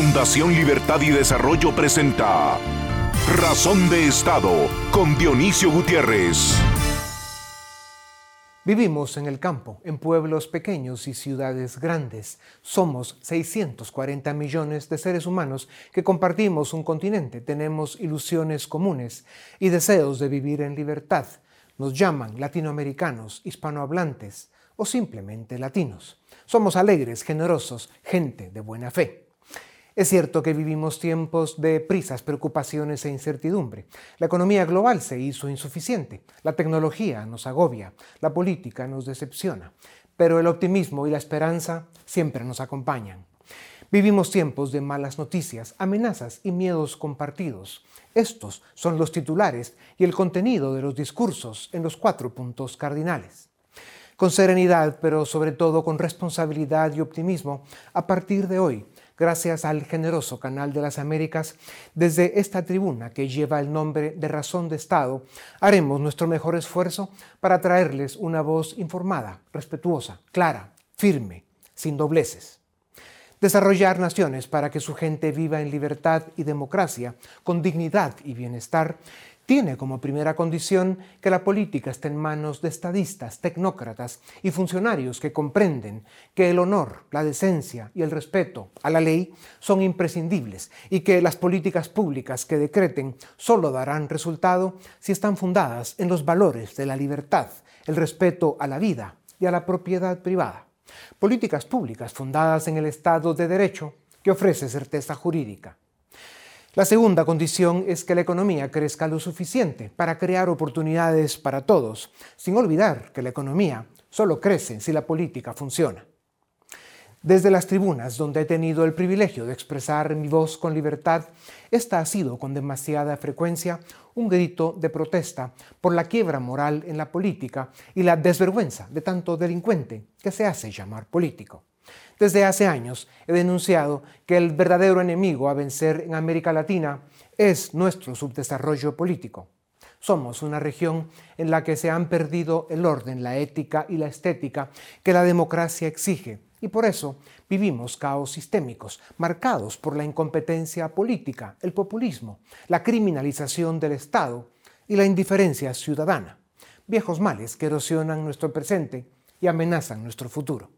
Fundación Libertad y Desarrollo presenta Razón de Estado con Dionisio Gutiérrez. Vivimos en el campo, en pueblos pequeños y ciudades grandes. Somos 640 millones de seres humanos que compartimos un continente, tenemos ilusiones comunes y deseos de vivir en libertad. Nos llaman latinoamericanos, hispanohablantes o simplemente latinos. Somos alegres, generosos, gente de buena fe. Es cierto que vivimos tiempos de prisas, preocupaciones e incertidumbre. La economía global se hizo insuficiente, la tecnología nos agobia, la política nos decepciona, pero el optimismo y la esperanza siempre nos acompañan. Vivimos tiempos de malas noticias, amenazas y miedos compartidos. Estos son los titulares y el contenido de los discursos en los cuatro puntos cardinales. Con serenidad, pero sobre todo con responsabilidad y optimismo, a partir de hoy gracias al generoso Canal de las Américas, desde esta tribuna que lleva el nombre de Razón de Estado, haremos nuestro mejor esfuerzo para traerles una voz informada, respetuosa, clara, firme, sin dobleces. Desarrollar naciones para que su gente viva en libertad y democracia, con dignidad y bienestar, tiene como primera condición que la política esté en manos de estadistas, tecnócratas y funcionarios que comprenden que el honor, la decencia y el respeto a la ley son imprescindibles y que las políticas públicas que decreten solo darán resultado si están fundadas en los valores de la libertad, el respeto a la vida y a la propiedad privada. Políticas públicas fundadas en el Estado de Derecho que ofrece certeza jurídica. La segunda condición es que la economía crezca lo suficiente para crear oportunidades para todos, sin olvidar que la economía solo crece si la política funciona. Desde las tribunas donde he tenido el privilegio de expresar mi voz con libertad, esta ha sido con demasiada frecuencia un grito de protesta por la quiebra moral en la política y la desvergüenza de tanto delincuente que se hace llamar político. Desde hace años he denunciado que el verdadero enemigo a vencer en América Latina es nuestro subdesarrollo político. Somos una región en la que se han perdido el orden, la ética y la estética que la democracia exige y por eso vivimos caos sistémicos marcados por la incompetencia política, el populismo, la criminalización del Estado y la indiferencia ciudadana, viejos males que erosionan nuestro presente y amenazan nuestro futuro.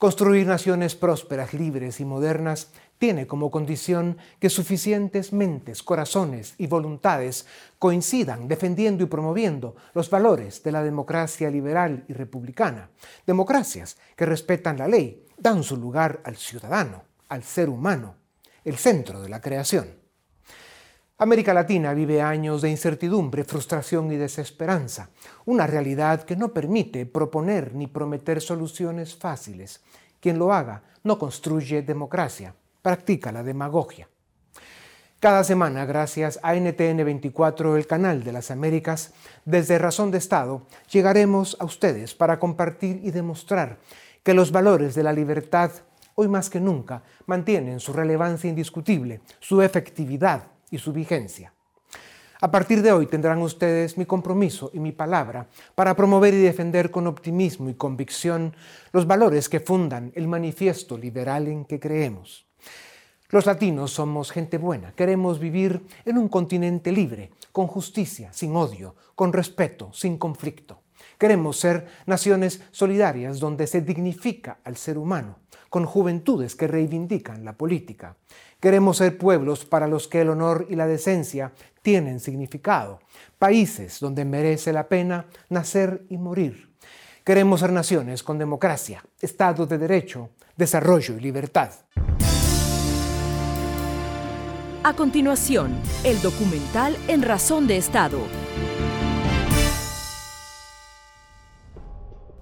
Construir naciones prósperas, libres y modernas tiene como condición que suficientes mentes, corazones y voluntades coincidan defendiendo y promoviendo los valores de la democracia liberal y republicana, democracias que respetan la ley, dan su lugar al ciudadano, al ser humano, el centro de la creación. América Latina vive años de incertidumbre, frustración y desesperanza, una realidad que no permite proponer ni prometer soluciones fáciles. Quien lo haga no construye democracia, practica la demagogia. Cada semana, gracias a NTN 24, el canal de las Américas, desde Razón de Estado, llegaremos a ustedes para compartir y demostrar que los valores de la libertad, hoy más que nunca, mantienen su relevancia indiscutible, su efectividad y su vigencia. A partir de hoy tendrán ustedes mi compromiso y mi palabra para promover y defender con optimismo y convicción los valores que fundan el manifiesto liberal en que creemos. Los latinos somos gente buena, queremos vivir en un continente libre, con justicia, sin odio, con respeto, sin conflicto. Queremos ser naciones solidarias donde se dignifica al ser humano, con juventudes que reivindican la política. Queremos ser pueblos para los que el honor y la decencia tienen significado, países donde merece la pena nacer y morir. Queremos ser naciones con democracia, Estado de Derecho, desarrollo y libertad. A continuación, el documental En Razón de Estado.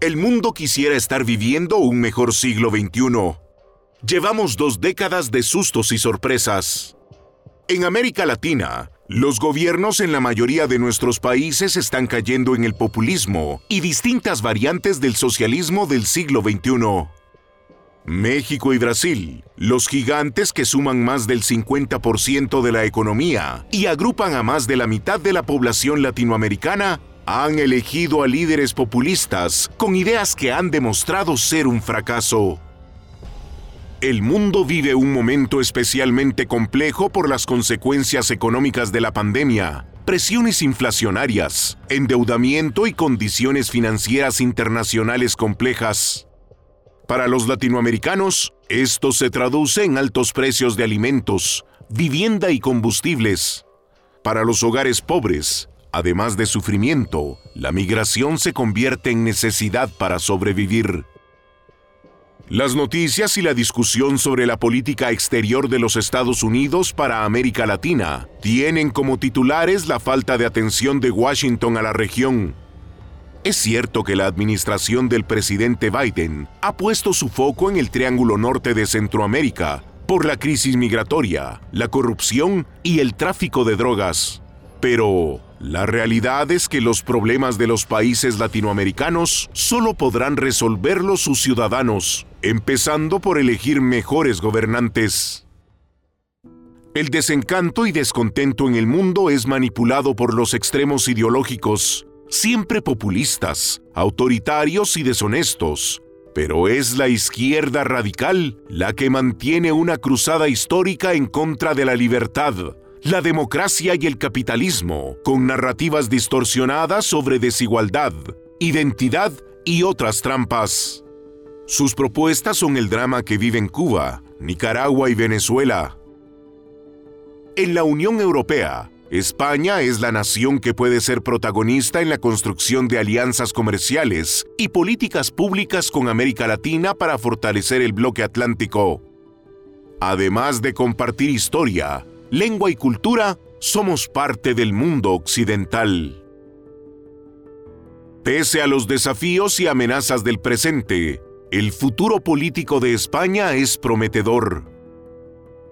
El mundo quisiera estar viviendo un mejor siglo XXI Llevamos dos décadas de sustos y sorpresas. En América Latina, los gobiernos en la mayoría de nuestros países están cayendo en el populismo y distintas variantes del socialismo del siglo XXI. México y Brasil, los gigantes que suman más del 50% de la economía y agrupan a más de la mitad de la población latinoamericana, han elegido a líderes populistas con ideas que han demostrado ser un fracaso. El mundo vive un momento especialmente complejo por las consecuencias económicas de la pandemia, presiones inflacionarias, endeudamiento y condiciones financieras internacionales complejas. Para los latinoamericanos, esto se traduce en altos precios de alimentos, vivienda y combustibles. Para los hogares pobres, además de sufrimiento, la migración se convierte en necesidad para sobrevivir. Las noticias y la discusión sobre la política exterior de los Estados Unidos para América Latina tienen como titulares la falta de atención de Washington a la región. Es cierto que la administración del presidente Biden ha puesto su foco en el Triángulo Norte de Centroamérica por la crisis migratoria, la corrupción y el tráfico de drogas. Pero la realidad es que los problemas de los países latinoamericanos solo podrán resolverlos sus ciudadanos, empezando por elegir mejores gobernantes. El desencanto y descontento en el mundo es manipulado por los extremos ideológicos, siempre populistas, autoritarios y deshonestos, pero es la izquierda radical la que mantiene una cruzada histórica en contra de la libertad, la democracia y el capitalismo, con narrativas distorsionadas sobre desigualdad, identidad y otras trampas. Sus propuestas son el drama que vive Cuba, Nicaragua y Venezuela. En la Unión Europea, España es la nación que puede ser protagonista en la construcción de alianzas comerciales y políticas públicas con América Latina para fortalecer el bloque atlántico. Además de compartir historia, lengua y cultura, somos parte del mundo occidental. Pese a los desafíos y amenazas del presente, el futuro político de España es prometedor.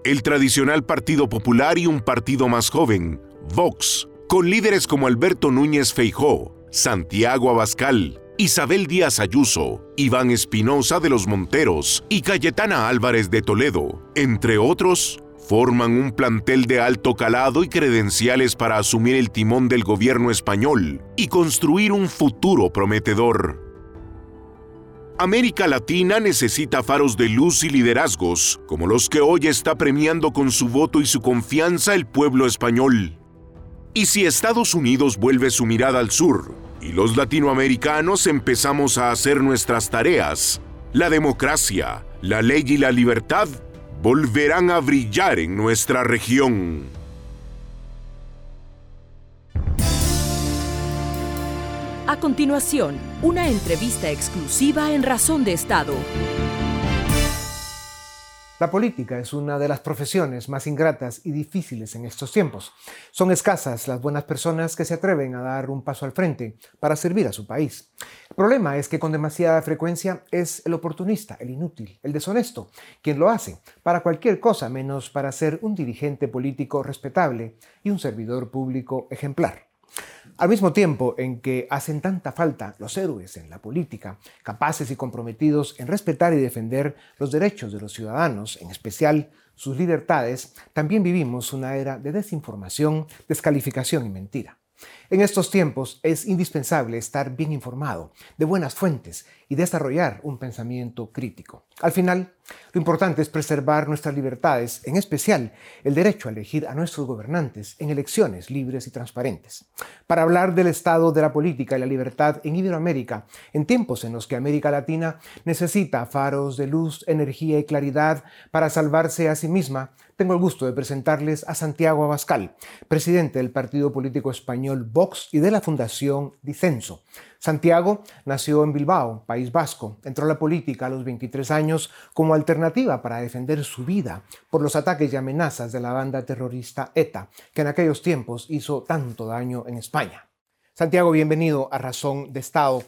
El tradicional Partido Popular y un partido más joven, Vox, con líderes como Alberto Núñez Feijó, Santiago Abascal, Isabel Díaz Ayuso, Iván Espinosa de los Monteros y Cayetana Álvarez de Toledo, entre otros, forman un plantel de alto calado y credenciales para asumir el timón del gobierno español y construir un futuro prometedor. América Latina necesita faros de luz y liderazgos, como los que hoy está premiando con su voto y su confianza el pueblo español. Y si Estados Unidos vuelve su mirada al sur y los latinoamericanos empezamos a hacer nuestras tareas, la democracia, la ley y la libertad volverán a brillar en nuestra región. A continuación, una entrevista exclusiva en Razón de Estado. La política es una de las profesiones más ingratas y difíciles en estos tiempos. Son escasas las buenas personas que se atreven a dar un paso al frente para servir a su país. El problema es que con demasiada frecuencia es el oportunista, el inútil, el deshonesto, quien lo hace para cualquier cosa menos para ser un dirigente político respetable y un servidor público ejemplar. Al mismo tiempo en que hacen tanta falta los héroes en la política, capaces y comprometidos en respetar y defender los derechos de los ciudadanos, en especial sus libertades, también vivimos una era de desinformación, descalificación y mentira. En estos tiempos es indispensable estar bien informado, de buenas fuentes y desarrollar un pensamiento crítico. Al final, lo importante es preservar nuestras libertades, en especial el derecho a elegir a nuestros gobernantes en elecciones libres y transparentes. Para hablar del estado de la política y la libertad en Iberoamérica, en tiempos en los que América Latina necesita faros de luz, energía y claridad para salvarse a sí misma, tengo el gusto de presentarles a Santiago Abascal, presidente del partido político español Vox y de la Fundación Dicenso. Santiago nació en Bilbao, País Vasco. Entró a la política a los 23 años como alternativa para defender su vida por los ataques y amenazas de la banda terrorista ETA, que en aquellos tiempos hizo tanto daño en España. Santiago, bienvenido a Razón de Estado.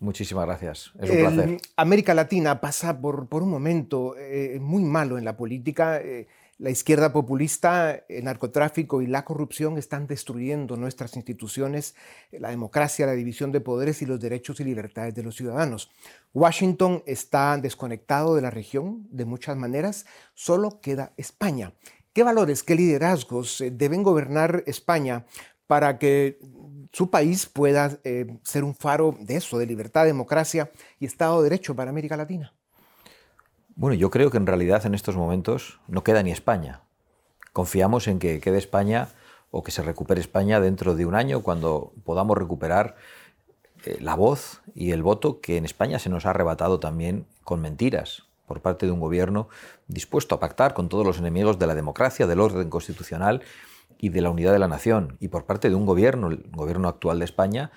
Muchísimas gracias. Es un placer. América Latina pasa por, por un momento eh, muy malo en la política. Eh, la izquierda populista, el narcotráfico y la corrupción están destruyendo nuestras instituciones, la democracia, la división de poderes y los derechos y libertades de los ciudadanos. Washington está desconectado de la región de muchas maneras, solo queda España. ¿Qué valores, qué liderazgos eh, deben gobernar España para que su país pueda eh, ser un faro de eso, de libertad, democracia y Estado de Derecho para América Latina? Bueno, yo creo que en realidad en estos momentos no queda ni España. Confiamos en que quede España o que se recupere España dentro de un año cuando podamos recuperar eh, la voz y el voto que en España se nos ha arrebatado también con mentiras por parte de un gobierno dispuesto a pactar con todos los enemigos de la democracia, del orden constitucional y de la unidad de la nación, y por parte de un gobierno, el gobierno actual de España,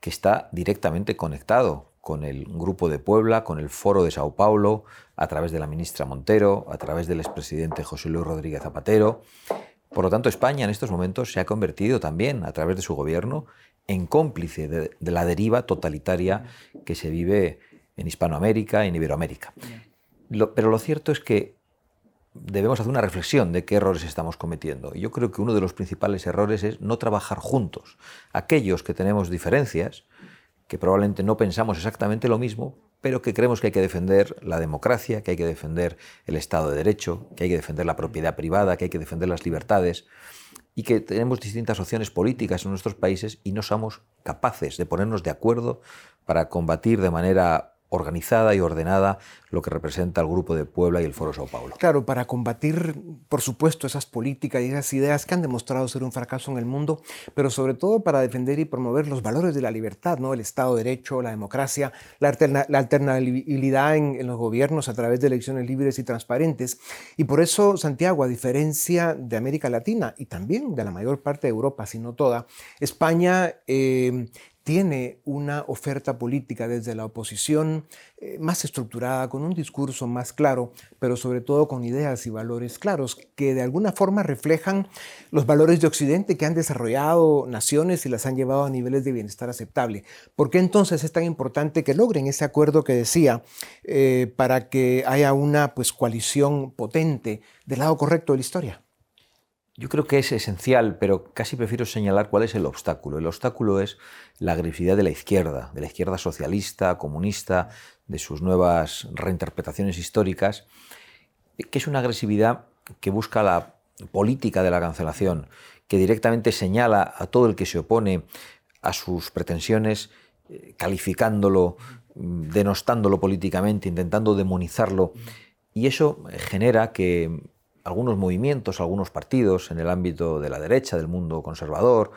que está directamente conectado con el Grupo de Puebla, con el Foro de Sao Paulo, a través de la ministra Montero, a través del expresidente José Luis Rodríguez Zapatero. Por lo tanto, España en estos momentos se ha convertido también, a través de su gobierno, en cómplice de, la deriva totalitaria que se vive en Hispanoamérica en Iberoamérica. pero lo cierto es que debemos hacer una reflexión de qué errores estamos cometiendo. Yo creo que uno de los principales errores es no trabajar juntos. Aquellos que tenemos diferencias, que probablemente no pensamos exactamente lo mismo, pero que creemos que hay que defender la democracia, que hay que defender el Estado de Derecho, que hay que defender la propiedad privada, que hay que defender las libertades, y que tenemos distintas opciones políticas en nuestros países y no somos capaces de ponernos de acuerdo para combatir de manera organizada y ordenada lo que representa el Grupo de Puebla y el Foro Sao Paulo. Claro, para combatir, por supuesto, esas políticas y esas ideas que han demostrado ser un fracaso en el mundo, pero sobre todo para defender y promover los valores de la libertad, ¿no? el Estado de Derecho, la democracia, la, alternabilidad en, los gobiernos a través de elecciones libres y transparentes. Y por eso Santiago, a diferencia de América Latina y también de la mayor parte de Europa, si no toda, España eh, tiene una oferta política desde la oposición eh, más estructurada, con un discurso más claro, pero sobre todo con ideas y valores claros que de alguna forma reflejan los valores de Occidente que han desarrollado naciones y las han llevado a niveles de bienestar aceptable. ¿Por qué entonces es tan importante que logren ese acuerdo que decía eh, para que haya una pues, coalición potente del lado correcto de la historia? Yo creo que es esencial, pero casi prefiero señalar cuál es el obstáculo. El obstáculo es la agresividad de la izquierda, de la izquierda socialista, comunista, de sus nuevas reinterpretaciones históricas, que es una agresividad que busca la política de la cancelación, que directamente señala a todo el que se opone a sus pretensiones, eh, calificándolo, denostándolo políticamente, intentando demonizarlo. Y eso genera que algunos movimientos, algunos partidos en el ámbito de la derecha, del mundo conservador,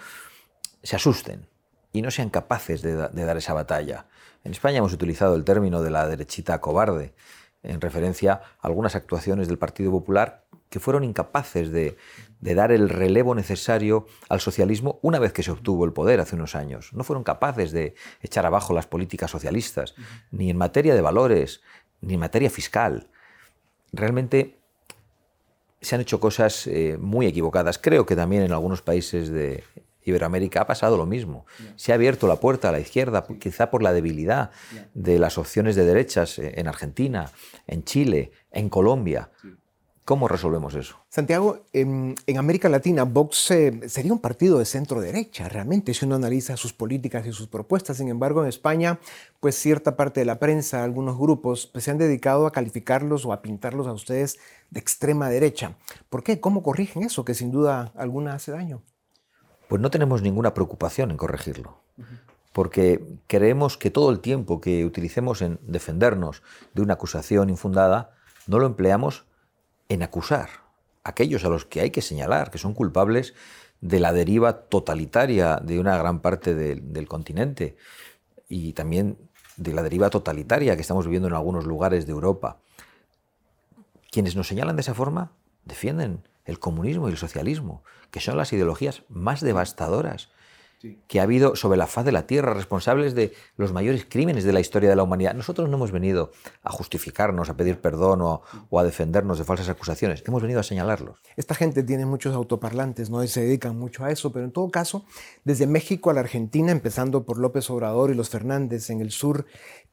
se asusten y no sean capaces de, dar esa batalla. En España hemos utilizado el término de la derechita cobarde en referencia a algunas actuaciones del Partido Popular que fueron incapaces de, dar el relevo necesario al socialismo una vez que se obtuvo el poder hace unos años. No fueron capaces de echar abajo las políticas socialistas, ni en materia de valores, ni en materia fiscal. Realmente se han hecho cosas eh, muy equivocadas. Creo que también en algunos países de Iberoamérica ha pasado lo mismo. Se ha abierto la puerta a la izquierda, quizá por la debilidad de las opciones de derechas eh, en Argentina, en Chile, en Colombia. ¿Cómo resolvemos eso? Santiago, en, América Latina, Vox eh, sería un partido de centro derecha, realmente, si uno analiza sus políticas y sus propuestas. Sin embargo, en España, pues cierta parte de la prensa, algunos grupos, pues, se han dedicado a calificarlos o a pintarlos a ustedes de extrema derecha. ¿Por qué? ¿Cómo corrigen eso, que sin duda alguna hace daño? Pues no tenemos ninguna preocupación en corregirlo, porque creemos que todo el tiempo que utilicemos en defendernos de una acusación infundada, no lo empleamos en acusar a aquellos a los que hay que señalar, que son culpables de la deriva totalitaria de una gran parte del continente y también de la deriva totalitaria que estamos viviendo en algunos lugares de Europa. Quienes nos señalan de esa forma defienden el comunismo y el socialismo, que son las ideologías más devastadoras que ha habido sobre la faz de la Tierra, responsables de los mayores crímenes de la historia de la humanidad. Nosotros no hemos venido a justificarnos, a pedir perdón o, a defendernos de falsas acusaciones, hemos venido a señalarlos. Esta gente tiene muchos autoparlantes, ¿no? se dedican mucho a eso, pero en todo caso, desde México a la Argentina, empezando por López Obrador y los Fernández en el sur,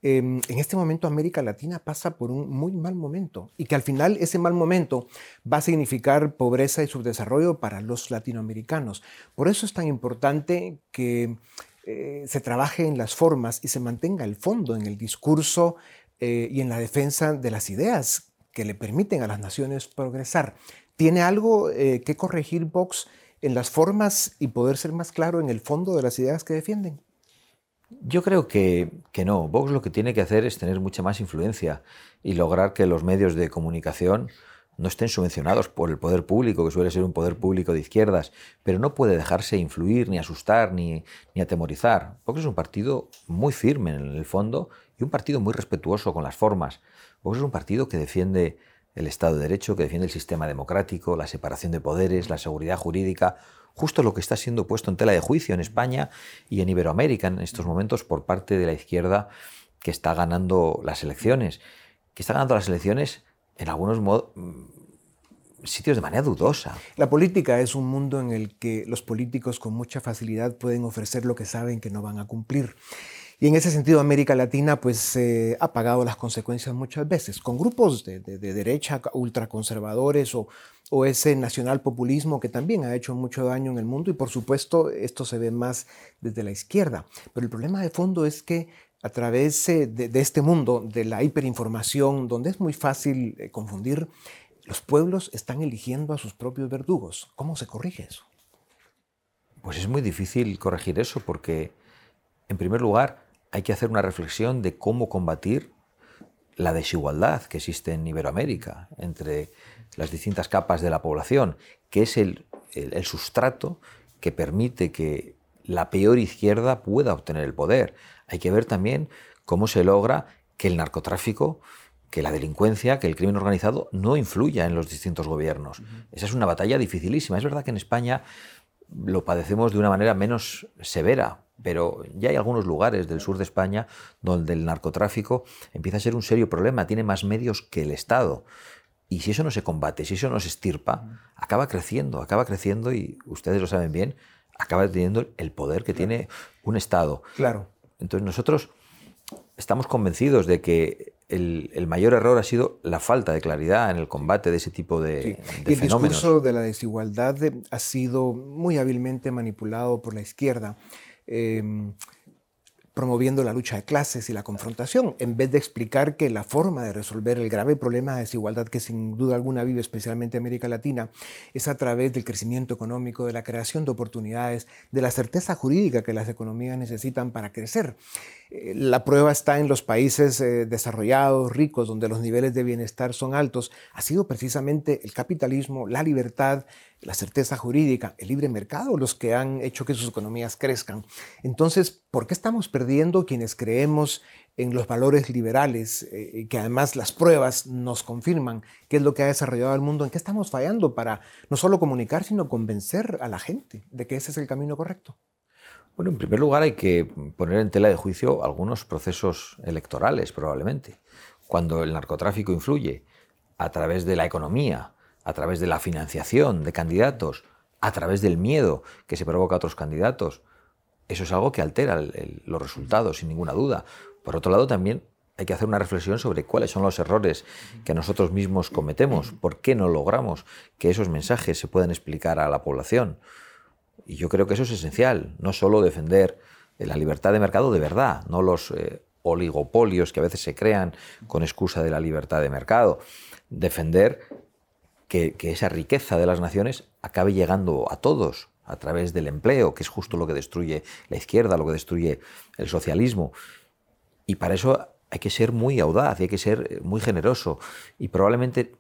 em, en este momento América Latina pasa por un muy mal momento y que al final ese mal momento va a significar pobreza y subdesarrollo para los latinoamericanos. Por eso es tan importante que eh, se trabaje en las formas y se mantenga el fondo en el discurso eh, y en la defensa de las ideas que le permiten a las naciones progresar. ¿Tiene algo eh, que corregir Vox en las formas y poder ser más claro en el fondo de las ideas que defienden? Yo creo que, que, no. Vox lo que tiene que hacer es tener mucha más influencia y lograr que los medios de comunicación no estén subvencionados por el poder público, que suele ser un poder público de izquierdas, pero no puede dejarse influir, ni asustar, ni, ni atemorizar. Vox es un partido muy firme en el fondo y un partido muy respetuoso con las formas. Vox es un partido que defiende el Estado de Derecho, que defiende el sistema democrático, la separación de poderes, la seguridad jurídica, justo lo que está siendo puesto en tela de juicio en España y en Iberoamérica en estos momentos por parte de la izquierda que está ganando las elecciones, que está ganando las elecciones en algunos mm, sitios de manera dudosa. La política es un mundo en el que los políticos con mucha facilidad pueden ofrecer lo que saben que no van a cumplir. Y en ese sentido América Latina pues eh, ha pagado las consecuencias muchas veces, con grupos de, derecha ultraconservadores o, o ese nacional populismo que también ha hecho mucho daño en el mundo y por supuesto esto se ve más desde la izquierda. Pero el problema de fondo es que a través eh, de, este mundo de la hiperinformación, donde es muy fácil eh, confundir, los pueblos están eligiendo a sus propios verdugos. ¿Cómo se corrige eso? Pues es muy difícil corregir eso porque, en primer lugar, hay que hacer una reflexión de cómo combatir la desigualdad que existe en Iberoamérica entre las distintas capas de la población, que es el, el sustrato que permite que la peor izquierda pueda obtener el poder. Hay que ver también cómo se logra que el narcotráfico, que la delincuencia, que el crimen organizado no influya en los distintos gobiernos. Esa es una batalla dificilísima. Es verdad que en España lo padecemos de una manera menos severa, pero ya hay algunos lugares del sur de España donde el narcotráfico empieza a ser un serio problema, tiene más medios que el Estado. Y si eso no se combate, si eso no se estirpa, acaba creciendo, acaba creciendo y ustedes lo saben bien, acaba teniendo el poder que tiene un Estado. Claro. Entonces nosotros estamos convencidos de que el, mayor error ha sido la falta de claridad en el combate de ese tipo de, y el discurso de la desigualdad ha sido muy hábilmente manipulado por la izquierda. Em, promoviendo la lucha de clases y la confrontación, en vez de explicar que la forma de resolver el grave problema de desigualdad que sin duda alguna vive especialmente América Latina es a través del crecimiento económico, de la creación de oportunidades, de la certeza jurídica que las economías necesitan para crecer. La prueba está en los países eh, desarrollados, ricos, donde los niveles de bienestar son altos. Ha sido precisamente el capitalismo, la libertad, la certeza jurídica, el libre mercado, los que han hecho que sus economías crezcan. Entonces, ¿por qué estamos perdiendo quienes creemos en los valores liberales, eh, que además las pruebas nos confirman qué es lo que ha desarrollado el mundo? ¿En qué estamos fallando para no solo comunicar, sino convencer a la gente de que ese es el camino correcto? Bueno, en primer lugar hay que poner en tela de juicio algunos procesos electorales, probablemente. Cuando el narcotráfico influye a través de la economía, a través de la financiación de candidatos, a través del miedo que se provoca a otros candidatos, eso es algo que altera los resultados, sin ninguna duda. Por otro lado, también hay que hacer una reflexión sobre cuáles son los errores que nosotros mismos cometemos, por qué no logramos que esos mensajes se puedan explicar a la población. Y yo creo que eso es esencial, no solo defender la libertad de mercado de verdad, no los eh, oligopolios que a veces se crean con excusa de la libertad de mercado, defender que, esa riqueza de las naciones acabe llegando a todos a través del empleo, que es justo lo que destruye la izquierda, lo que destruye el socialismo. Y para eso hay que ser muy audaz, hay que ser muy generoso. Y probablemente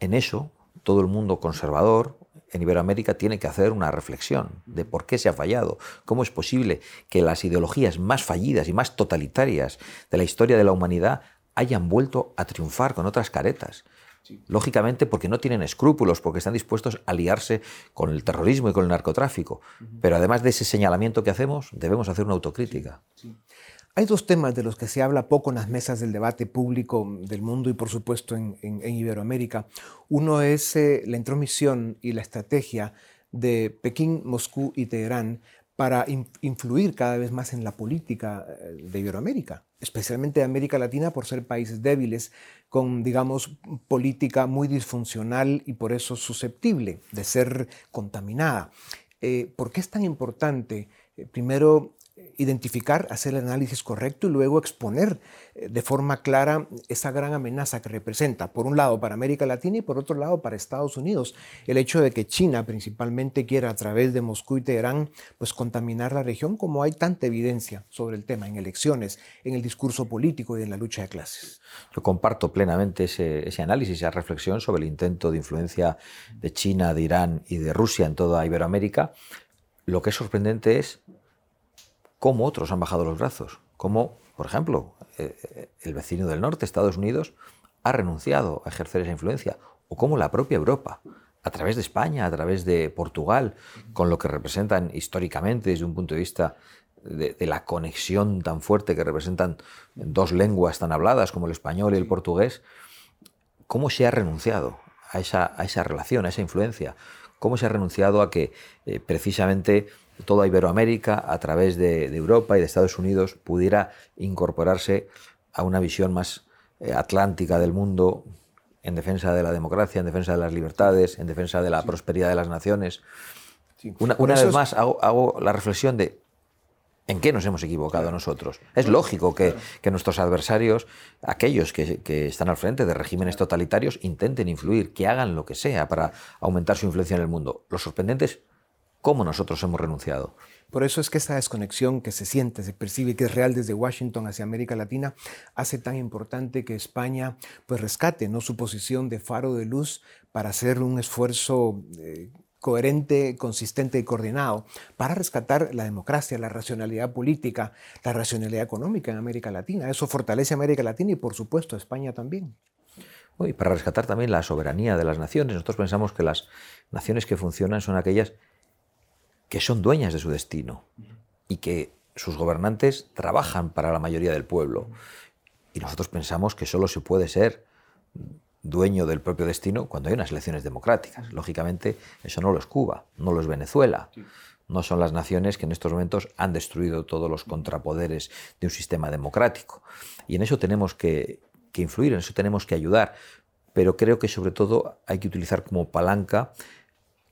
en eso todo el mundo conservador en Iberoamérica tiene que hacer una reflexión de por qué se ha fallado, cómo es posible que las ideologías más fallidas y más totalitarias de la historia de la humanidad hayan vuelto a triunfar con otras caretas. Lógicamente porque no tienen escrúpulos, porque están dispuestos a liarse con el terrorismo y con el narcotráfico. Pero además de ese señalamiento que hacemos, debemos hacer una autocrítica. Hay dos temas de los que se habla poco en las mesas del debate público del mundo y por supuesto en, Iberoamérica. Uno es eh, la intromisión y la estrategia de Pekín, Moscú y Teherán para influir cada vez más en la política eh, de Iberoamérica, especialmente de América Latina por ser países débiles, con, digamos, política muy disfuncional y por eso susceptible de ser contaminada. Eh, ¿Por qué es tan importante, primero, identificar, hacer el análisis correcto y luego exponer eh, de forma clara esa gran amenaza que representa, por un lado para América Latina y por otro lado para Estados Unidos, el hecho de que China principalmente quiera a través de Moscú y Teherán pues contaminar la región como hay tanta evidencia sobre el tema en elecciones, en el discurso político y en la lucha de clases. Yo comparto plenamente ese, ese análisis, esa reflexión sobre el intento de influencia de China, de Irán y de Rusia en toda Iberoamérica. Lo que es sorprendente es cómo otros han bajado los brazos, cómo, por ejemplo, eh, eh, el vecino del norte, Estados Unidos, ha renunciado a ejercer esa influencia, o cómo la propia Europa, a través de España, a través de Portugal, con lo que representan históricamente desde un punto de vista de, la conexión tan fuerte que representan dos lenguas tan habladas como el español y el portugués, cómo se ha renunciado a esa, a esa relación, a esa influencia, cómo se ha renunciado a que eh, precisamente toda Iberoamérica, a través de, Europa y de Estados Unidos, pudiera incorporarse a una visión más eh, atlántica del mundo en defensa de la democracia, en defensa de las libertades, en defensa de la prosperidad de las naciones. Una, vez más hago, la reflexión de ¿En qué nos hemos equivocado nosotros? Es lógico que, nuestros adversarios, aquellos que, que, están al frente de regímenes totalitarios, intenten influir, que hagan lo que sea para aumentar su influencia en el mundo. Lo sorprendente es cómo nosotros hemos renunciado. Por eso es que esa desconexión que se siente, se percibe que es real desde Washington hacia América Latina, hace tan importante que España pues rescate ¿no? su posición de faro de luz para hacer un esfuerzo eh, coherente, consistente y coordinado para rescatar la democracia, la racionalidad política, la racionalidad económica en América Latina. Eso fortalece a América Latina y por supuesto a España también. Y para rescatar también la soberanía de las naciones. Nosotros pensamos que las naciones que funcionan son aquellas que son dueñas de su destino y que sus gobernantes trabajan para la mayoría del pueblo. Y nosotros pensamos que solo se puede ser dueño del propio destino cuando hay unas elecciones democráticas. Lógicamente, eso no lo es Cuba, no lo es Venezuela. No son las naciones que en estos momentos han destruido todos los contrapoderes de un sistema democrático. Y en eso tenemos que, que influir, en eso tenemos que ayudar. Pero creo que sobre todo hay que utilizar como palanca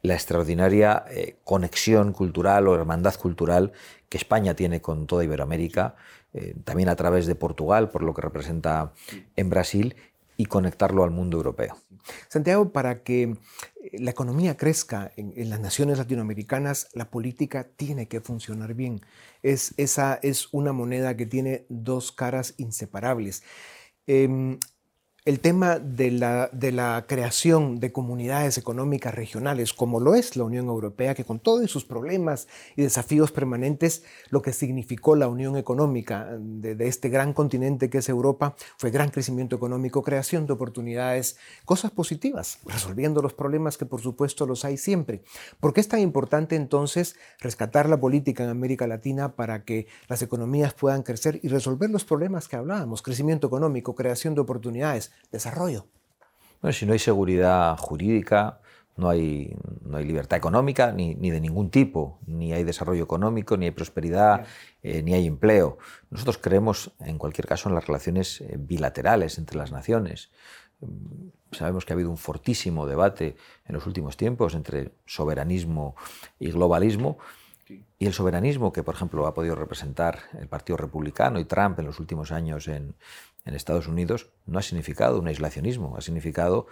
la extraordinaria eh, conexión cultural o hermandad cultural que España tiene con toda Iberoamérica, eh, también a través de Portugal, por lo que representa en Brasil, y conectarlo al mundo europeo. Santiago, para que eh, la economía crezca en, las naciones latinoamericanas, la política tiene que funcionar bien. Es, esa es una moneda que tiene dos caras inseparables. Em, el tema de la, de la, creación de comunidades económicas regionales, como lo es la Unión Europea, que con todos sus problemas y desafíos permanentes, lo que significó la Unión Económica de, de, este gran continente que es Europa fue gran crecimiento económico, creación de oportunidades, cosas positivas, resolviendo los problemas que por supuesto los hay siempre. ¿Por qué es tan importante entonces rescatar la política en América Latina para que las economías puedan crecer y resolver los problemas que hablábamos? Crecimiento económico, creación de oportunidades desarrollo. Bueno, si no hay seguridad jurídica, no hay, no hay libertad económica ni, ni, de ningún tipo, ni hay desarrollo económico, ni hay prosperidad, eh, ni hay empleo. Nosotros creemos, en cualquier caso, en las relaciones eh, bilaterales entre las naciones. Mm, sabemos que ha habido un fortísimo debate en los últimos tiempos entre soberanismo y globalismo. Y el soberanismo que, por ejemplo, ha podido representar el Partido Republicano y Trump en los últimos años en, en Estados Unidos no ha significado un aislacionismo, ha significado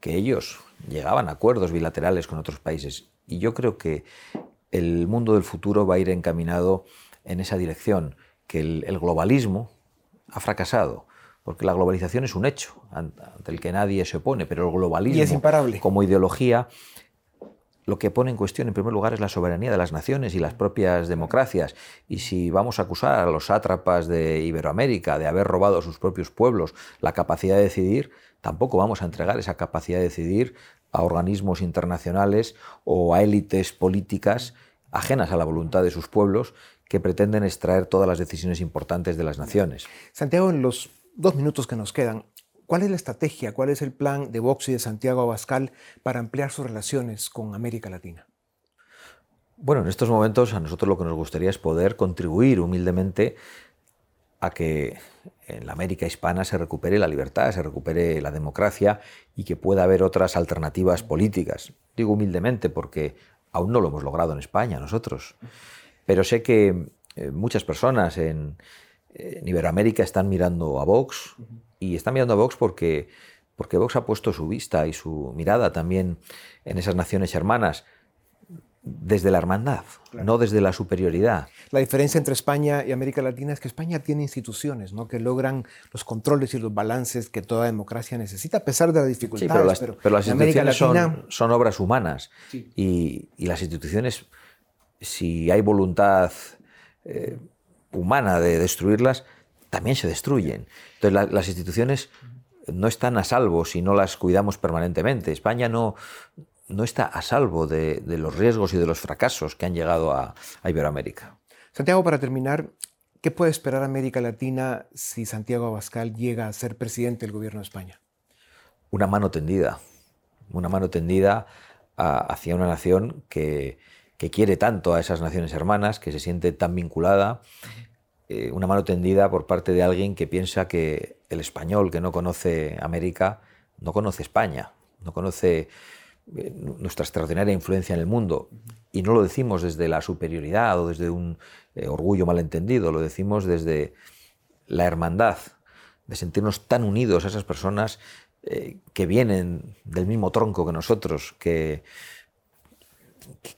que ellos llegaban a acuerdos bilaterales con otros países. Y yo creo que el mundo del futuro va a ir encaminado en esa dirección, que el, globalismo ha fracasado, porque la globalización es un hecho ante el que nadie se opone, pero el globalismo como ideología lo que pone en cuestión, en primer lugar, es la soberanía de las naciones y las propias democracias. Y si vamos a acusar a los sátrapas de Iberoamérica de haber robado a sus propios pueblos la capacidad de decidir, tampoco vamos a entregar esa capacidad de decidir a organismos internacionales o a élites políticas ajenas a la voluntad de sus pueblos que pretenden extraer todas las decisiones importantes de las naciones. Santiago, en los dos minutos que nos quedan, ¿Cuál es la estrategia, cuál es el plan de Vox y de Santiago Abascal para ampliar sus relaciones con América Latina? Bueno, en estos momentos a nosotros lo que nos gustaría es poder contribuir humildemente a que en la América hispana se recupere la libertad, se recupere la democracia y que pueda haber otras alternativas políticas. Digo humildemente porque aún no lo hemos logrado en España nosotros, pero sé que eh, muchas personas en, Iberoamérica están mirando a Vox y están mirando a Vox porque, porque Vox ha puesto su vista y su mirada también en esas naciones hermanas desde la hermandad, no desde la superioridad. La diferencia entre España y América Latina es que España tiene instituciones ¿no? que logran los controles y los balances que toda democracia necesita, a pesar de las dificultades. pero, las, instituciones son, obras humanas y, las instituciones, si hay voluntad eh, humana de destruirlas, también se destruyen. Entonces las instituciones no están a salvo si no las cuidamos permanentemente. España no, no está a salvo de, los riesgos y de los fracasos que han llegado a, Iberoamérica. Santiago, para terminar, ¿qué puede esperar América Latina si Santiago Abascal llega a ser presidente del gobierno de España? Una mano tendida, una mano tendida hacia una nación que, quiere tanto a esas naciones hermanas, que se siente tan vinculada, eh, una mano tendida por parte de alguien que piensa que el español que no conoce América no conoce España, no conoce eh, nuestra extraordinaria influencia en el mundo. Y no lo decimos desde la superioridad o desde un eh, orgullo malentendido, lo decimos desde la hermandad, de sentirnos tan unidos a esas personas eh, que vienen del mismo tronco que nosotros, que,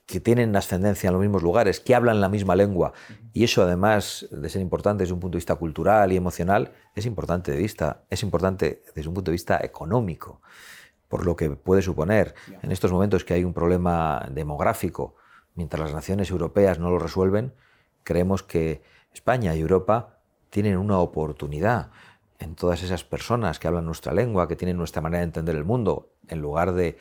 que tienen ascendencia en los mismos lugares, que hablan la misma lengua. Y eso, además de ser importante desde un punto de vista cultural y emocional, es importante, de vista, es importante desde un punto de vista económico por lo que puede suponer. En estos momentos que hay un problema demográfico, mientras las naciones europeas no lo resuelven, creemos que España y Europa tienen una oportunidad en todas esas personas que hablan nuestra lengua, que tienen nuestra manera de entender el mundo, en lugar de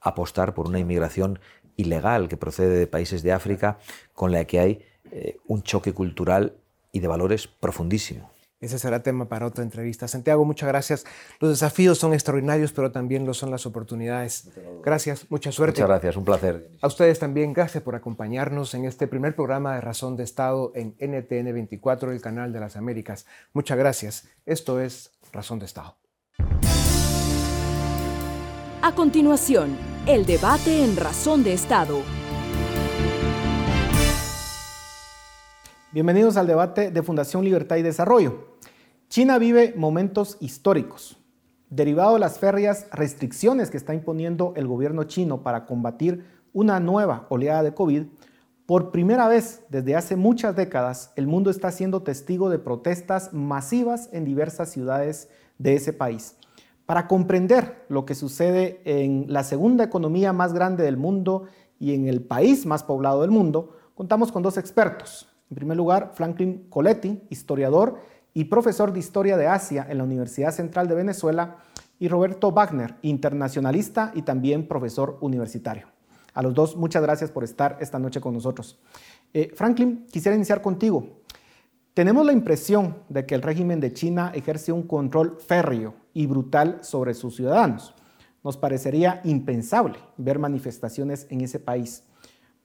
apostar por una inmigración ilegal que procede de países de África, con la que hay eh, un choque cultural y de valores profundísimo. Ese será tema para otra entrevista. Santiago, muchas gracias. Los desafíos son extraordinarios, pero también lo son las oportunidades. Gracias, mucha suerte. Muchas gracias, un placer. A ustedes también, gracias por acompañarnos en este primer programa de Razón de Estado en NTN 24, el canal de las Américas. Muchas gracias. Esto es Razón de Estado. A continuación, el debate en Razón de Estado. Bienvenidos al debate de Fundación Libertad y Desarrollo. China vive momentos históricos. Derivado de las férreas restricciones que está imponiendo el gobierno chino para combatir una nueva oleada de COVID, por primera vez desde hace muchas décadas, el mundo está siendo testigo de protestas masivas en diversas ciudades de ese país. Para comprender lo que sucede en la segunda economía más grande del mundo y en el país más poblado del mundo, contamos con dos expertos. En primer lugar, Franklin Coletti, historiador y profesor de Historia de Asia en la Universidad Central de Venezuela, y Roberto Wagner, internacionalista y también profesor universitario. A los dos, muchas gracias por estar esta noche con nosotros. Eh, Franklin, quisiera iniciar contigo. Tenemos la impresión de que el régimen de China ejerce un control férreo y brutal sobre sus ciudadanos. Nos parecería impensable ver manifestaciones en ese país.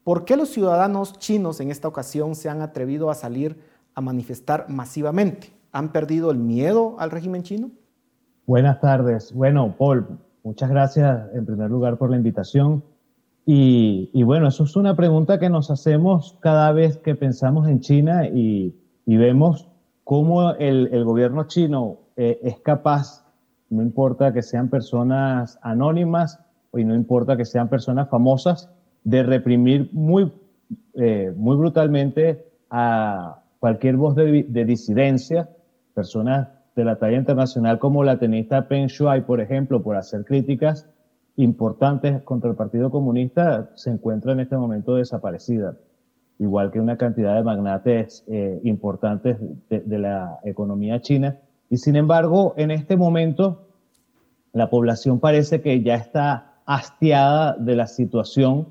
¿Por qué los ciudadanos chinos en esta ocasión se han atrevido a salir a manifestar masivamente? ¿Han perdido el miedo al régimen chino? Buenas tardes. Bueno, Paul, muchas gracias en primer lugar por la invitación. Y, bueno, eso es una pregunta que nos hacemos cada vez que pensamos en China y, vemos cómo el, gobierno chino eh, es capaz, no importa que sean personas anónimas y no importa que sean personas famosas, de reprimir muy, eh, muy brutalmente a cualquier voz de, de disidencia personas de la talla internacional como la tenista Peng Shuai, por ejemplo, por hacer críticas importantes contra el Partido Comunista, se encuentra en este momento desaparecida, igual que una cantidad de magnates eh, importantes de, la economía china. Y sin embargo, en este momento, la población parece que ya está hastiada de la situación,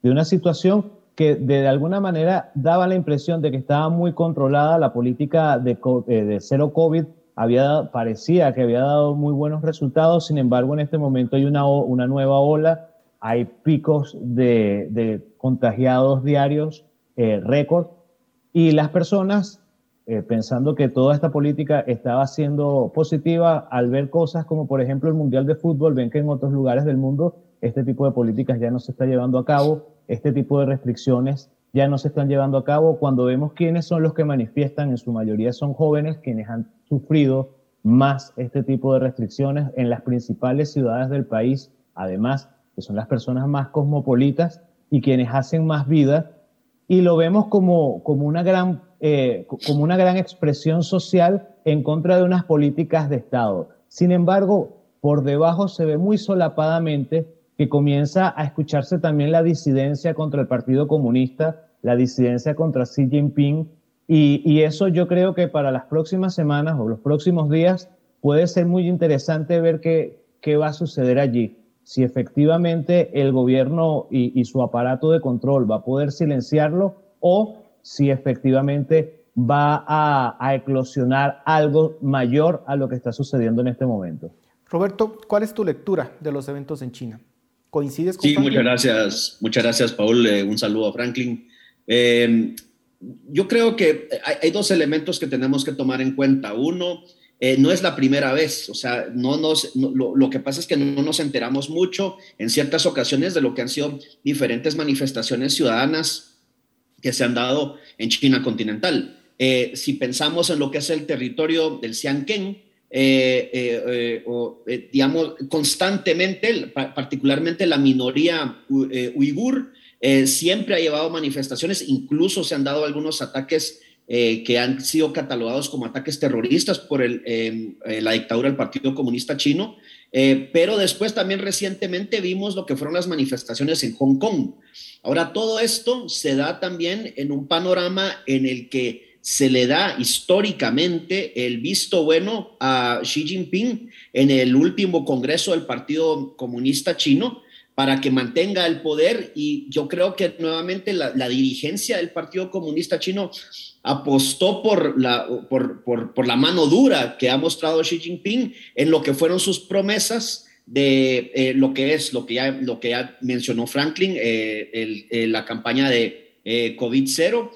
de una situación que de alguna manera daba la impresión de que estaba muy controlada. La política de, eh, cero COVID, había, parecía que había dado muy buenos resultados, sin embargo en este momento hay una, una nueva ola, hay picos de, de contagiados diarios, eh, récord, y las personas, eh, pensando que toda esta política estaba siendo positiva, al ver cosas como por ejemplo el Mundial de Fútbol, ven que en otros lugares del mundo este tipo de políticas ya no se está llevando a cabo, este tipo de restricciones ya no se están llevando a cabo. Cuando vemos quiénes son los que manifiestan, en su mayoría son jóvenes quienes han sufrido más este tipo de restricciones en las principales ciudades del país, además, que son las personas más cosmopolitas y quienes hacen más vida. Y lo vemos como, como, una gran, eh, como una gran expresión social en contra de unas políticas de Estado. Sin embargo, por debajo se ve muy solapadamente que comienza a escucharse también la disidencia contra el Partido Comunista, la disidencia contra Xi Jinping, y, eso yo creo que para las próximas semanas o los próximos días puede ser muy interesante ver qué, va a suceder allí. Si efectivamente el gobierno y su aparato de control va a poder silenciarlo o si efectivamente va a, a, eclosionar algo mayor a lo que está sucediendo en este momento. Roberto, ¿cuál es tu lectura de los eventos en China? ¿Coincides con Sí, muchas gracias. Muchas gracias, Paul. Eh, un saludo a Franklin. Eh, yo creo que hay, dos elementos que tenemos que tomar en cuenta. Uno, eh, no es la primera vez, o sea, no nos, lo, lo, que pasa es que no nos enteramos mucho en ciertas ocasiones de lo que han sido diferentes manifestaciones ciudadanas que se han dado en China continental. Eh, si pensamos en lo que es el territorio del Xianquén, eh, o, digamos, constantemente, particularmente la minoría uigur, eh, siempre ha llevado manifestaciones, incluso se han dado algunos ataques eh, que han sido catalogados como ataques terroristas por el, em, eh, la dictadura del Partido Comunista Chino, pero después también recientemente vimos lo que fueron las manifestaciones en Hong Kong. Ahora, todo esto se da también en un panorama en el que se le da históricamente el visto bueno a Xi Jinping en el último Congreso del Partido Comunista Chino, para que mantenga el poder y yo creo que nuevamente la, dirigencia del Partido Comunista Chino apostó por la, por, por, la mano dura que ha mostrado Xi Jinping en lo que fueron sus promesas de eh, lo que es, lo que ya, lo que ya mencionó Franklin, eh, la campaña de eh, COVID-0,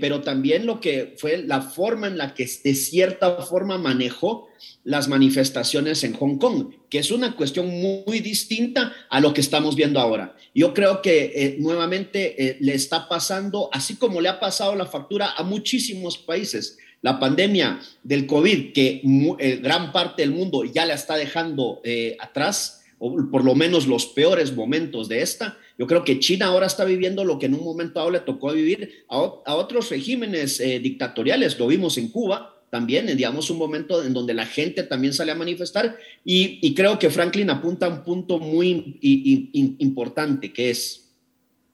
pero también lo que fue la forma en la que de cierta forma manejó las manifestaciones en Hong Kong, que es una cuestión muy, distinta a lo que estamos viendo ahora. Yo creo que eh, nuevamente eh, le está pasando, así como le ha pasado la factura a muchísimos países. La pandemia del COVID, que eh, gran parte del mundo ya la está dejando atrás, o por lo menos los peores momentos de esta, yo creo que China ahora está viviendo lo que en un momento dado le tocó vivir a, a otros regímenes dictatoriales. Lo vimos en Cuba, también, digamos, un momento en donde la gente también sale a manifestar y, creo que Franklin apunta a un punto muy importante, que es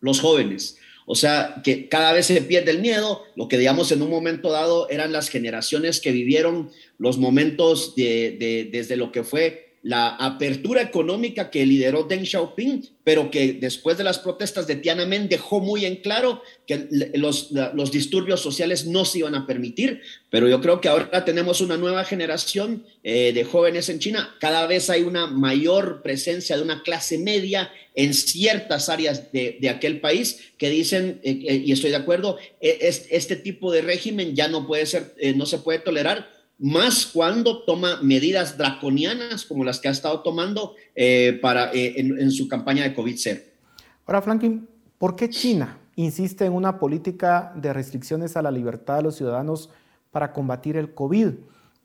los jóvenes. O sea, que cada vez se pierde el miedo, lo que digamos en un momento dado eran las generaciones que vivieron los momentos de, desde lo que fue la apertura económica que lideró Deng Xiaoping, pero que después de las protestas de Tiananmen dejó muy en claro que los, los, disturbios sociales no se iban a permitir. Pero yo creo que ahora tenemos una nueva generación eh, de jóvenes en China. Cada vez hay una mayor presencia de una clase media en ciertas áreas de, de aquel país que dicen, eh, eh, y estoy de acuerdo, es, este tipo de régimen ya no puede ser, no se puede tolerar más cuando toma medidas draconianas como las que ha estado tomando eh, para, eh, en, su campaña de COVID-0. Ahora, Franklin, ¿por qué China insiste en una política de restricciones a la libertad de los ciudadanos para combatir el COVID?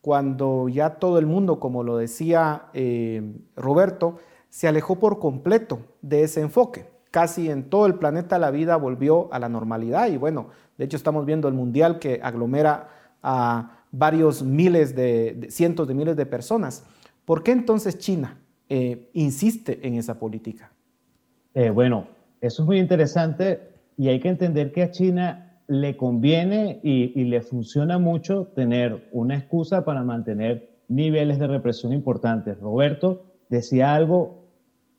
Cuando ya todo el mundo, como lo decía eh, Roberto, se alejó por completo de ese enfoque. Casi en todo el planeta la vida volvió a la normalidad y bueno, de hecho estamos viendo el mundial que aglomera a varios miles de, cientos de miles de personas. ¿Por qué entonces China eh, insiste en esa política? Eh, bueno, eso es muy interesante y hay que entender que a China le conviene y, le funciona mucho tener una excusa para mantener niveles de represión importantes. Roberto decía algo,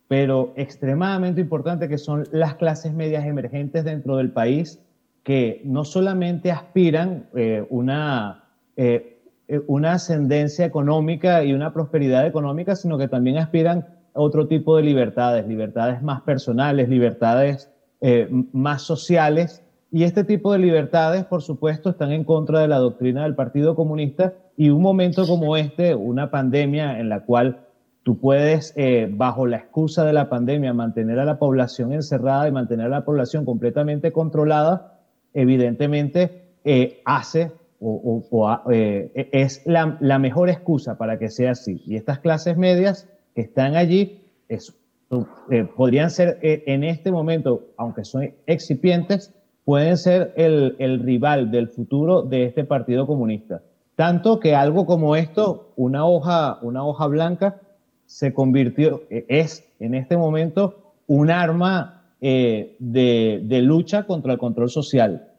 pero extremadamente importante, que son las clases medias emergentes dentro del país, que no solamente aspiran eh, una eh, eh, una ascendencia económica y una prosperidad económica, sino que también aspiran a otro tipo de libertades, libertades más personales, libertades eh, más sociales. Y este tipo de libertades, por supuesto, están en contra de la doctrina del Partido Comunista y un momento como este, una pandemia en la cual tú puedes, bajo la excusa de la pandemia, mantener a la población encerrada y mantener a la población completamente controlada, evidentemente eh, hace o, eh, es la, mejor excusa para que sea así. Y estas clases medias que están allí eh, podrían ser en este momento, aunque son excipientes, pueden ser el, rival del futuro de este Partido Comunista. Tanto que algo como esto, una hoja, una hoja blanca, se convirtió, es en este momento un arma de, lucha contra el control social.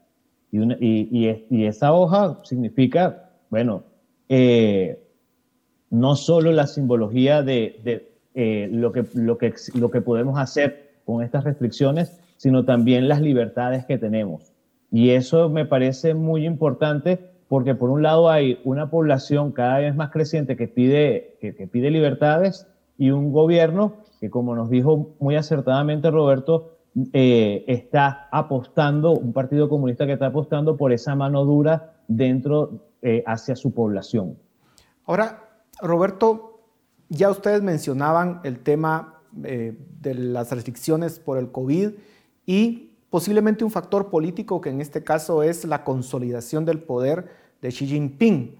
Y, y, esa hoja significa, bueno, eh, no solo la simbología de, eh, lo, que, lo, que, lo que podemos hacer con estas restricciones, sino también las libertades que tenemos. Y eso me parece muy importante porque por un lado hay una población cada vez más creciente que pide, que, que pide libertades y un gobierno que, como nos dijo muy acertadamente Roberto, eh, está apostando, un partido comunista que está apostando por esa mano dura dentro eh, hacia su población. Ahora, Roberto, ya ustedes mencionaban el tema eh, de las restricciones por el COVID y posiblemente un factor político que en este caso es la consolidación del poder de Xi Jinping.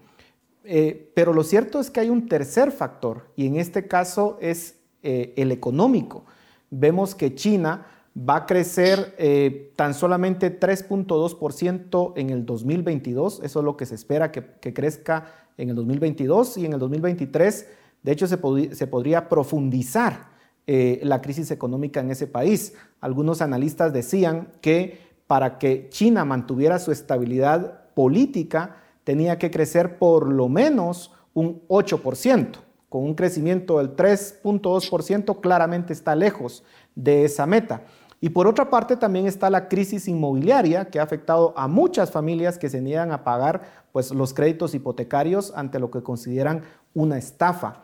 pero lo cierto es que hay un tercer factor y en este caso es el económico. Vemos que China va a crecer eh, tan solamente 3.2% en el 2022, eso es lo que se espera que, crezca en el 2022 y en el 2023, de hecho, se, podría profundizar eh, la crisis económica en ese país. Algunos analistas decían que para que China mantuviera su estabilidad política, tenía que crecer por lo menos un 8%. Con un crecimiento del 3.2%, claramente está lejos de esa meta. Y por otra parte también está la crisis inmobiliaria que ha afectado a muchas familias que se niegan a pagar pues, los créditos hipotecarios ante lo que consideran una estafa.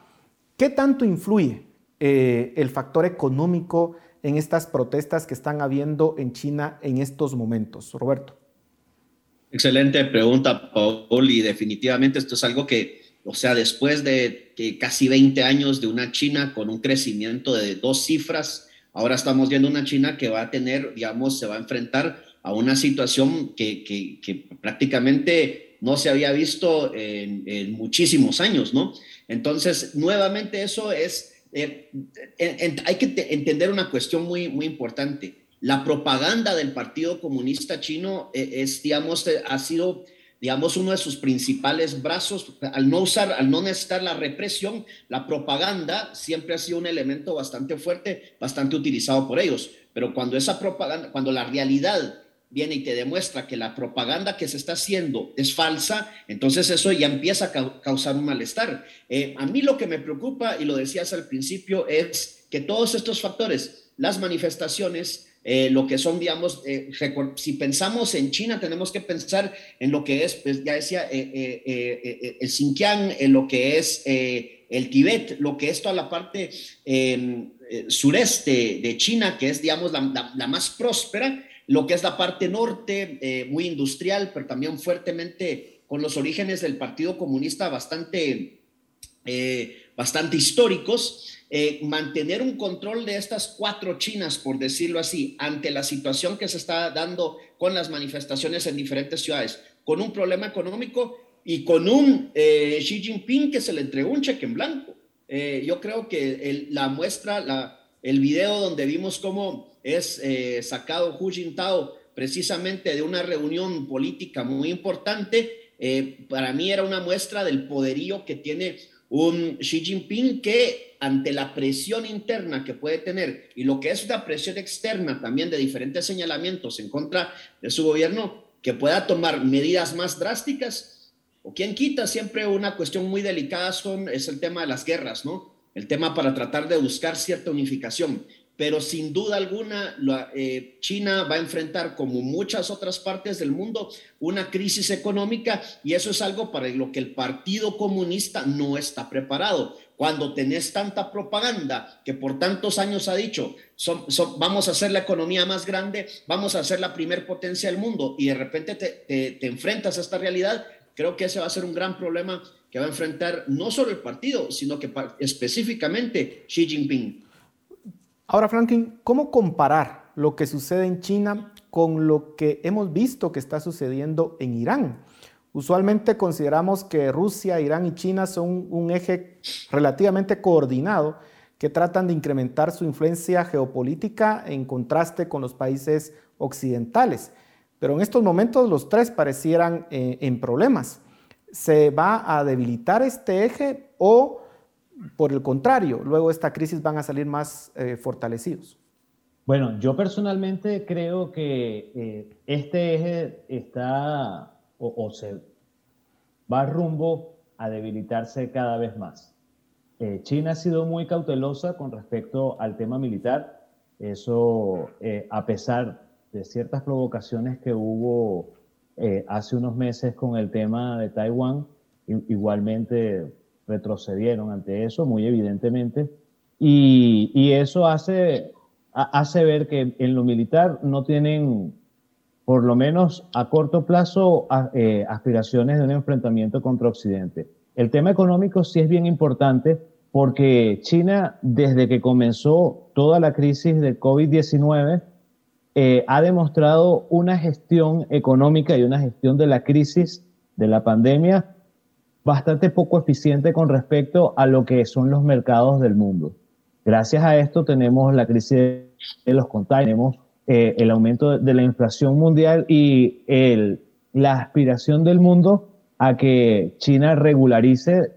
¿Qué tanto influye eh, el factor económico en estas protestas que están habiendo en China en estos momentos? Roberto. Excelente pregunta, Paul, y definitivamente esto es algo que, o sea, después de casi 20 años de una China con un crecimiento de dos cifras, Ahora estamos viendo una China que va a tener, digamos, se va a enfrentar a una situación que, prácticamente no se había visto en, muchísimos años, ¿no? Entonces, nuevamente eso es, eh, hay que entender una cuestión muy, muy importante. La propaganda del Partido Comunista Chino eh, es, digamos, ha sido digamos, uno de sus principales brazos, al no usar, al no necesitar la represión, la propaganda siempre ha sido un elemento bastante fuerte, bastante utilizado por ellos. Pero cuando esa propaganda, cuando la realidad viene y te demuestra que la propaganda que se está haciendo es falsa, entonces eso ya empieza a causar un malestar. Eh, a mí lo que me preocupa, y lo decías al principio, es que todos estos factores, las manifestaciones, eh, lo que son, digamos, eh, si pensamos en China, tenemos que pensar en lo que es, pues, ya decía, eh, el Xinjiang, en lo que es el Tíbet, lo que es toda la parte em, sureste de China, que es, digamos, la, la, más próspera, lo que es la parte norte, muy industrial, pero también fuertemente con los orígenes del Partido Comunista bastante, bastante históricos. Eh, mantener un control de estas cuatro Chinas, por decirlo así, ante la situación que se está dando con las manifestaciones en diferentes ciudades, con un problema económico y con un eh, Xi Jinping que se le entregó un cheque en blanco. Eh, yo creo que la muestra, la, el video donde vimos cómo es sacado Hu Jintao precisamente de una reunión política muy importante, para mí era una muestra del poderío que tiene un Xi Jinping que ante la presión interna que puede tener y lo que es una presión externa también de diferentes señalamientos en contra de su gobierno, que pueda tomar medidas más drásticas, o quien quita, siempre una cuestión muy delicada son, es el tema de las guerras, ¿no? El tema para tratar de buscar cierta unificación pero sin duda alguna eh, China va a enfrentar, como muchas otras partes del mundo, una crisis económica y eso es algo para lo que el Partido Comunista no está preparado. Cuando tenés tanta propaganda que por tantos años ha dicho, vamos a hacer la economía más grande, vamos a ser la primer potencia del mundo y de repente te, te enfrentas a esta realidad, creo que ese va a ser un gran problema que va a enfrentar no solo el partido, sino que específicamente Xi Jinping. Ahora, Franklin, ¿cómo comparar lo que sucede en China con lo que hemos visto que está sucediendo en Irán. Usualmente consideramos que Rusia, Irán y China son un eje relativamente coordinado que tratan de incrementar su influencia geopolítica en contraste con los países occidentales. Pero en estos momentos los tres parecieran eh, en problemas. ¿Se va a debilitar este eje o, por el contrario, luego de esta crisis van a salir más eh, fortalecidos? Bueno, yo personalmente creo que eh, este eje está o, se va rumbo a debilitarse cada vez más. Eh, China ha sido muy cautelosa con respecto al tema militar. Eso, eh, a pesar de ciertas provocaciones que hubo eh, hace unos meses con el tema de Taiwán, igualmente retrocedieron ante eso, muy evidentemente. Y, y eso hace, hace ver que en lo militar no tienen, por lo menos a corto plazo, aspiraciones de un enfrentamiento contra Occidente. El tema económico sí es bien importante porque China, desde que comenzó toda la crisis del COVID-19, eh, ha demostrado una gestión económica y una gestión de la crisis de la pandemia bastante poco eficiente con respecto a lo que son los mercados del mundo. Gracias a esto tenemos la crisis de los contagios, tenemos eh, el aumento de la inflación mundial y el, la aspiración del mundo a que China regularice,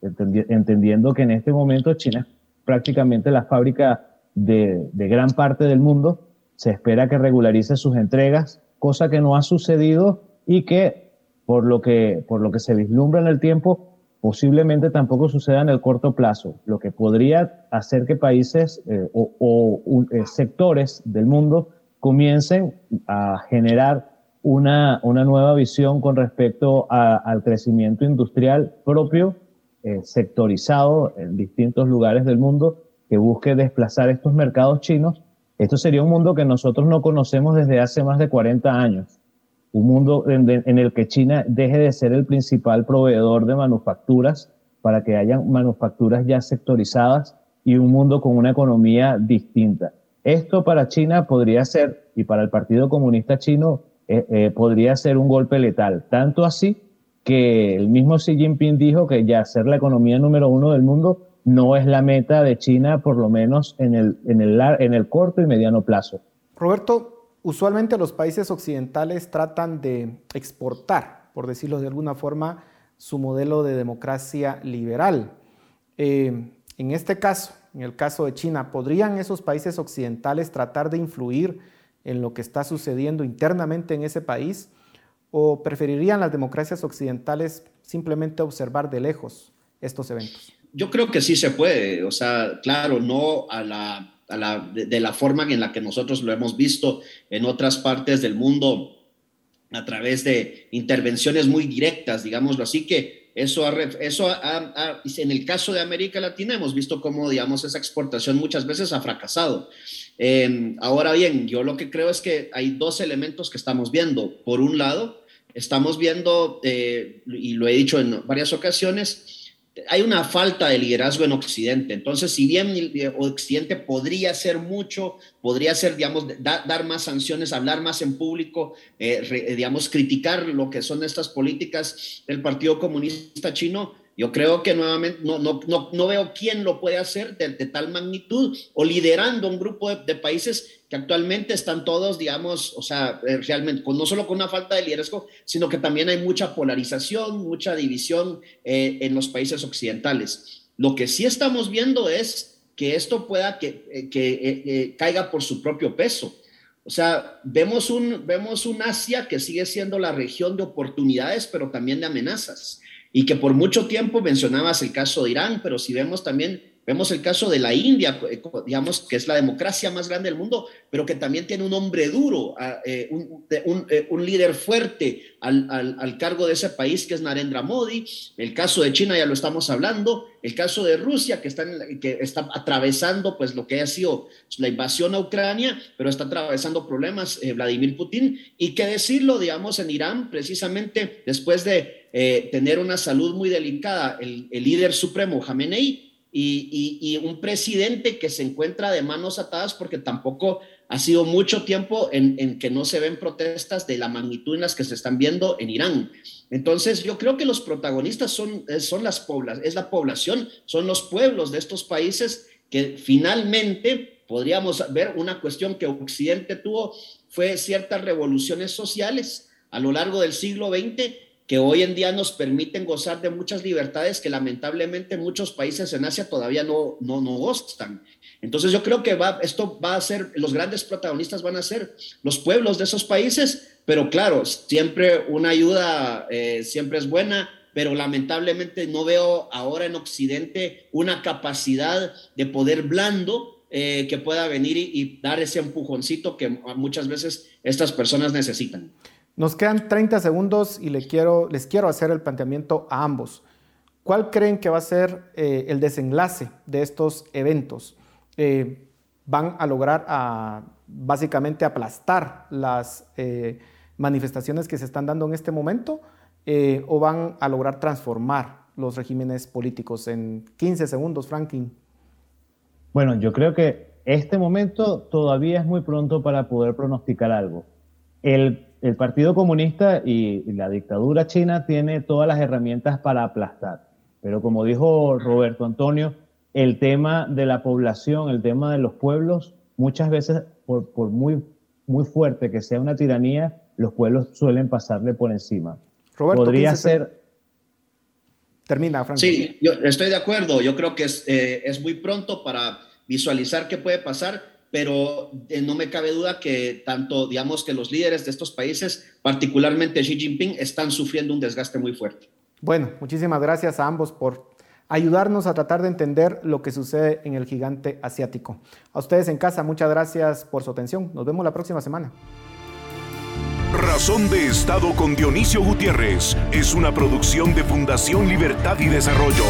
entendiendo que en este momento China prácticamente la fábrica de, gran parte del mundo, se espera que regularice sus entregas, cosa que no ha sucedido y que por lo que, por lo que se vislumbra en el tiempo, posiblemente tampoco suceda en el corto plazo, lo que podría hacer que países eh, o, eh, sectores del mundo comiencen a generar una, una nueva visión con respecto al crecimiento industrial propio, eh, sectorizado en distintos lugares del mundo, que busque desplazar estos mercados chinos. Esto sería un mundo que nosotros no conocemos desde hace más de 40 años. Un mundo en, el que China deje de ser el principal proveedor de manufacturas para que haya manufacturas ya sectorizadas y un mundo con una economía distinta. Esto para China podría ser, y para el Partido Comunista Chino, eh, eh, podría ser un golpe letal. Tanto así que el mismo Xi Jinping dijo que ya ser la economía número uno del mundo no es la meta de China, por lo menos en el, en el, en el corto y mediano plazo. Roberto, usualmente los países occidentales tratan de exportar, por decirlo de alguna forma, su modelo de democracia liberal. Eh, en este caso, en el caso de China, ¿podrían esos países occidentales tratar de influir en lo que está sucediendo internamente en ese país? ¿O preferirían las democracias occidentales simplemente observar de lejos estos eventos? Yo creo que sí se puede, o sea, claro, no a la, de, la forma en la que nosotros lo hemos visto en otras partes del mundo a través de intervenciones muy directas, digámoslo así, que eso, eso en el caso de América Latina hemos visto cómo, digamos, esa exportación muchas veces ha fracasado. Em, ahora bien, yo lo que creo es que hay dos elementos que estamos viendo. Por un lado, estamos viendo, eh, y lo he dicho en varias ocasiones, hay una falta de liderazgo en Occidente. Entonces, si bien Occidente podría hacer mucho, podría ser, digamos, dar más sanciones, hablar más en público, eh, digamos, criticar lo que son estas políticas del Partido Comunista Chino, yo creo que nuevamente no, no, no, no veo quién lo puede hacer de, tal magnitud o liderando un grupo de, países que actualmente están todos, digamos, o sea, eh, realmente, no solo con una falta de liderazgo, sino que también hay mucha polarización, mucha división eh, en los países occidentales. Lo que sí estamos viendo es que esto pueda que, eh, caiga por su propio peso. O sea, vemos un, vemos un Asia que sigue siendo la región de oportunidades, pero también de amenazas y que por mucho tiempo mencionabas el caso de Irán, pero si vemos también, vemos el caso de la India, eh, digamos que es la democracia más grande del mundo, pero que también tiene un hombre duro, eh, eh, un, líder fuerte al, al, cargo de ese país, que es Narendra Modi. El caso de China ya lo estamos hablando, el caso de Rusia, que está, que está atravesando pues lo que ha sido la invasión a Ucrania, pero está atravesando problemas Vladimir Putin. Y qué decirlo, digamos, en Irán, precisamente después de eh, tener una salud muy delicada, el, líder supremo Jamenei y, un presidente que se encuentra de manos atadas porque tampoco ha sido mucho tiempo en, que no se ven protestas de la magnitud en las que se están viendo en Irán. Entonces, yo creo que los protagonistas son, son las poblas, es la población, son los pueblos de estos países que finalmente podríamos ver una cuestión que Occidente tuvo, fue ciertas revoluciones sociales a lo largo del siglo XX que hoy en día nos permiten gozar de muchas libertades que lamentablemente muchos países en Asia todavía no, no, no gozan. Entonces yo creo que va, esto va a ser, los grandes protagonistas van a ser los pueblos de esos países, pero claro, siempre una ayuda eh, siempre es buena, pero lamentablemente no veo ahora en Occidente una capacidad de poder blando eh, que pueda venir y, y, dar ese empujoncito que muchas veces estas personas necesitan. Nos quedan 30 segundos y les quiero, hacer el planteamiento a ambos. ¿Cuál creen que va a ser eh, el desenlace de estos eventos? Eh, ¿Van a lograr a, básicamente aplastar las eh, manifestaciones que se están dando en este momento o van a lograr transformar los regímenes políticos? En 15 segundos, Franklin. Bueno, yo creo que este momento todavía es muy pronto para poder pronosticar algo. El el Partido Comunista y, la dictadura china tiene todas las herramientas para aplastar. Pero como dijo Roberto Antonio, el tema de la población, el tema de los pueblos, muchas veces, por, muy, muy fuerte que sea una tiranía, los pueblos suelen pasarle por encima. Roberto, Podría ser... Termina, Frank. Sí, yo estoy de acuerdo. Yo creo que es, eh, es muy pronto para visualizar qué puede pasar pero eh, no me cabe duda que tanto, digamos, que los líderes de estos países, particularmente Xi Jinping, están sufriendo un desgaste muy fuerte. Bueno, muchísimas gracias a ambos por ayudarnos a tratar de entender lo que sucede en el gigante asiático. A ustedes en casa, muchas gracias por su atención. Nos vemos la próxima semana. Razón de Estado con Dionisio Gutiérrez es una producción de Fundación Libertad y Desarrollo.